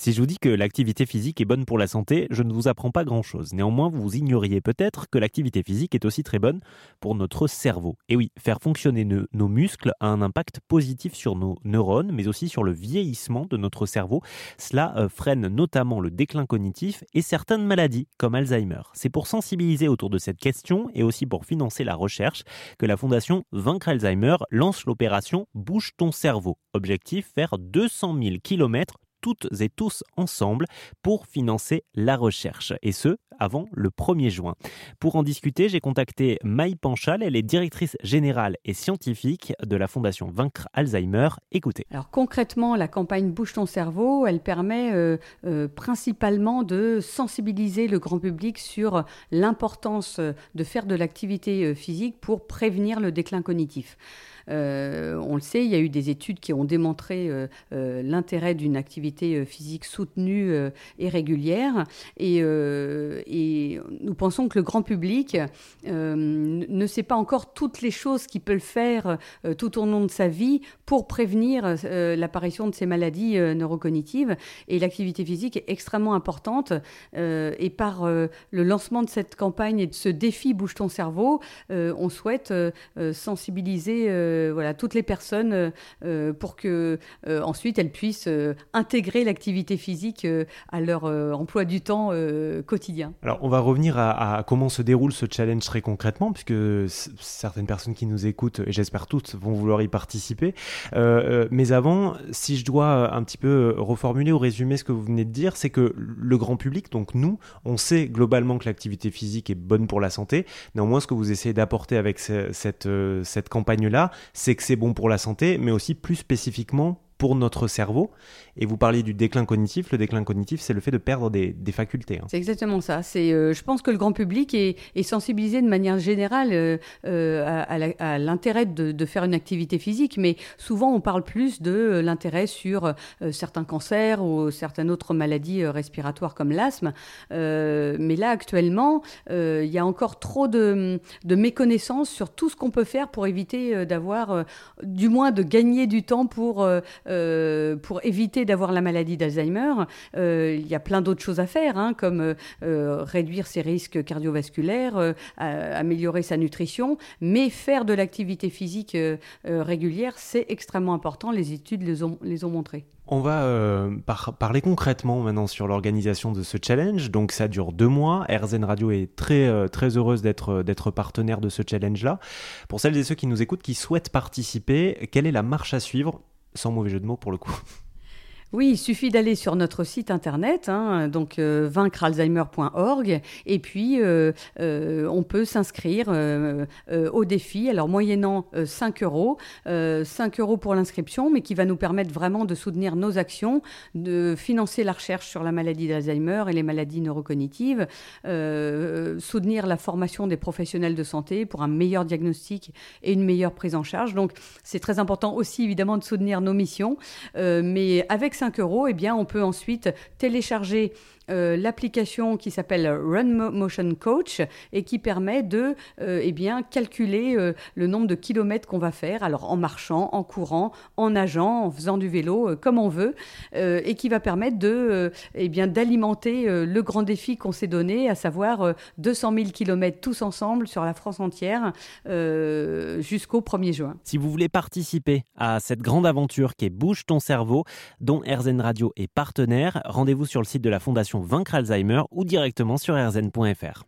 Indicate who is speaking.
Speaker 1: Si je vous dis que l'activité physique est bonne pour la santé, je ne vous apprends pas grand-chose. Néanmoins, vous ignoriez peut-être que l'activité physique est aussi très bonne pour notre cerveau. Et oui, faire fonctionner nos muscles a un impact positif sur nos neurones, mais aussi sur le vieillissement de notre cerveau. Cela euh, freine notamment le déclin cognitif et certaines maladies comme Alzheimer. C'est pour sensibiliser autour de cette question et aussi pour financer la recherche que la fondation Vaincre Alzheimer lance l'opération Bouge ton cerveau. Objectif faire 200 000 km toutes et tous ensemble pour financer la recherche, et ce, avant le 1er juin. Pour en discuter, j'ai contacté Maï Panchal, elle est directrice générale et scientifique de la Fondation Vaincre Alzheimer. Écoutez.
Speaker 2: Alors concrètement, la campagne Bouge ton cerveau, elle permet euh, euh, principalement de sensibiliser le grand public sur l'importance de faire de l'activité euh, physique pour prévenir le déclin cognitif. Euh, on le sait, il y a eu des études qui ont démontré euh, euh, l'intérêt d'une activité physique soutenue et régulière. Et, nous pensons que le grand public ne sait pas encore toutes les choses qu'il peut faire tout au long de sa vie pour prévenir l'apparition de ces maladies neurocognitives. Et l'activité physique est extrêmement importante. et par le lancement de cette campagne et de ce défi Bouge ton cerveau, on souhaite sensibiliser euh, toutes les personnes euh, euh, pour que ensuite elles puissent intégrer l'activité physique à leur emploi du temps quotidien.
Speaker 1: Alors on va revenir à, comment se déroule ce challenge très concrètement, puisque certaines personnes qui nous écoutent, et j'espère toutes, vont vouloir y participer. mais avant, si je dois un petit peu reformuler ou résumer ce que vous venez de dire, c'est que le grand public, donc nous, on sait globalement que l'activité physique est bonne pour la santé. Néanmoins, ce que vous essayez d'apporter avec cette, cette campagne-là, c'est que c'est bon pour la santé, mais aussi plus spécifiquement pour notre cerveau. Et vous parliez du déclin cognitif. Le déclin cognitif, c'est le fait de perdre des, facultés. Hein.
Speaker 2: C'est exactement ça. C'est, euh, je pense que le grand public est, sensibilisé de manière générale euh, euh, à, l'intérêt de, faire une activité physique, mais souvent on parle plus de l'intérêt sur certains cancers ou certaines autres maladies respiratoires comme l'asthme. mais là, actuellement, il y a encore trop de, de méconnaissances sur tout ce qu'on peut faire pour éviter d'avoir, du moins de gagner du temps pour euh, pour éviter d'avoir la maladie d'Alzheimer, euh, il y a plein d'autres choses à faire, hein, comme euh, réduire ses risques cardiovasculaires, améliorer sa nutrition, mais faire de l'activité physique régulière, c'est extrêmement important. Les études les ont, les ont montré.
Speaker 1: On va parler concrètement maintenant sur l'organisation de ce challenge. Donc ça dure deux mois. RZN Radio est très très heureuse d'être partenaire de ce challenge-là. Pour celles et ceux qui nous écoutent, qui souhaitent participer, quelle est la marche à suivre sans mauvais jeu de mots pour le coup.
Speaker 2: Oui, il suffit d'aller sur notre site internet, hein, donc euh, vaincrealzheimer.org, et puis euh, euh, on peut s'inscrire au défi, alors moyennant 5 euros, 5 euros pour l'inscription, mais qui va nous permettre vraiment de soutenir nos actions, de financer la recherche sur la maladie d'Alzheimer et les maladies neurocognitives, soutenir la formation des professionnels de santé pour un meilleur diagnostic et une meilleure prise en charge. Donc c'est très important aussi évidemment de soutenir nos missions, mais avec 5 euros, eh bien, on peut ensuite télécharger euh, l'application qui s'appelle Run Motion Coach et qui permet de euh, eh bien, calculer euh, le nombre de kilomètres qu'on va faire, alors en marchant, en courant, en nageant, en faisant du vélo, comme on veut, et qui va permettre de, eh bien, d'alimenter le grand défi qu'on s'est donné, à savoir 200 000 kilomètres tous ensemble sur la France entière jusqu'au 1er juin. Si vous voulez participer à cette grande aventure qui est Bouge ton cerveau, dont RZN Radio est partenaire, rendez-vous sur le site de la Fondation Vaincre Alzheimer ou directement sur rzn.fr.